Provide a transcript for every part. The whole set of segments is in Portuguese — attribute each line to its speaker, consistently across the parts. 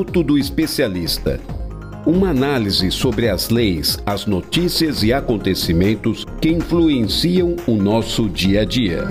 Speaker 1: Minuto do Especialista. Uma análise sobre as leis, as notícias e acontecimentos que influenciam o nosso dia a dia.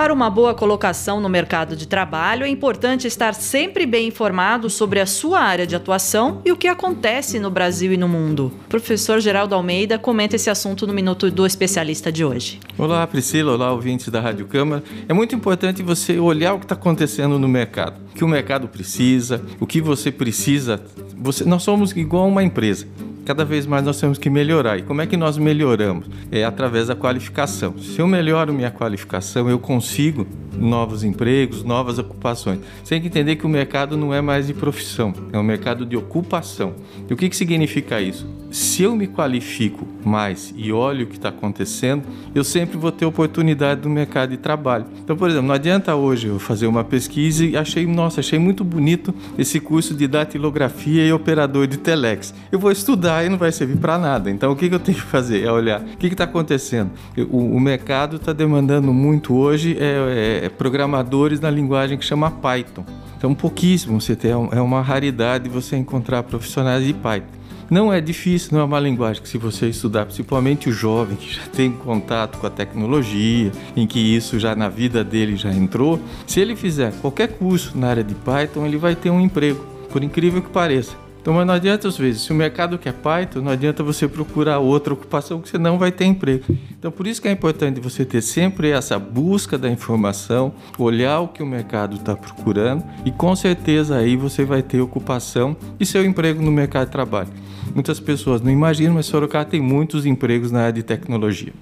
Speaker 2: Para uma boa colocação no mercado de trabalho, é importante estar sempre bem informado sobre a sua área de atuação e o que acontece no Brasil e no mundo. O professor Geraldo Almeida comenta esse assunto no Minuto do Especialista de hoje.
Speaker 3: Olá, Priscila. Olá, ouvintes da Rádio Câmara. É muito importante você olhar o que está acontecendo no mercado. O que o mercado precisa, o que você precisa. Você, nós somos igual uma empresa cada vez mais nós temos que melhorar. E como é que nós melhoramos? É através da qualificação. Se eu melhoro minha qualificação, eu consigo novos empregos, novas ocupações. Você tem que entender que o mercado não é mais de profissão, é um mercado de ocupação. E o que, que significa isso? Se eu me qualifico mais e olho o que está acontecendo, eu sempre vou ter oportunidade no mercado de trabalho. Então, por exemplo, não adianta hoje eu fazer uma pesquisa e achei, nossa, achei muito bonito esse curso de datilografia e operador de telex. Eu vou estudar e não vai servir para nada. Então, o que, que eu tenho que fazer? É olhar o que está acontecendo. O, o mercado está demandando muito hoje é, é, programadores na linguagem que chama Python. Então, pouquíssimo você tem, é uma raridade você encontrar profissionais de Python. Não é difícil, não é uma linguagem que se você estudar, principalmente o jovem que já tem contato com a tecnologia, em que isso já na vida dele já entrou, se ele fizer qualquer curso na área de Python, ele vai ter um emprego, por incrível que pareça. Então, mas não adianta às vezes, se o mercado quer Python, não adianta você procurar outra ocupação que você não vai ter emprego. Então, por isso que é importante você ter sempre essa busca da informação, olhar o que o mercado está procurando e com certeza aí você vai ter ocupação e seu emprego no mercado de trabalho. Muitas pessoas não imaginam, mas Sorocaba tem muitos empregos na área de tecnologia.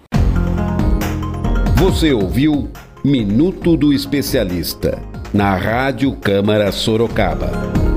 Speaker 1: Você ouviu Minuto do Especialista na Rádio Câmara Sorocaba.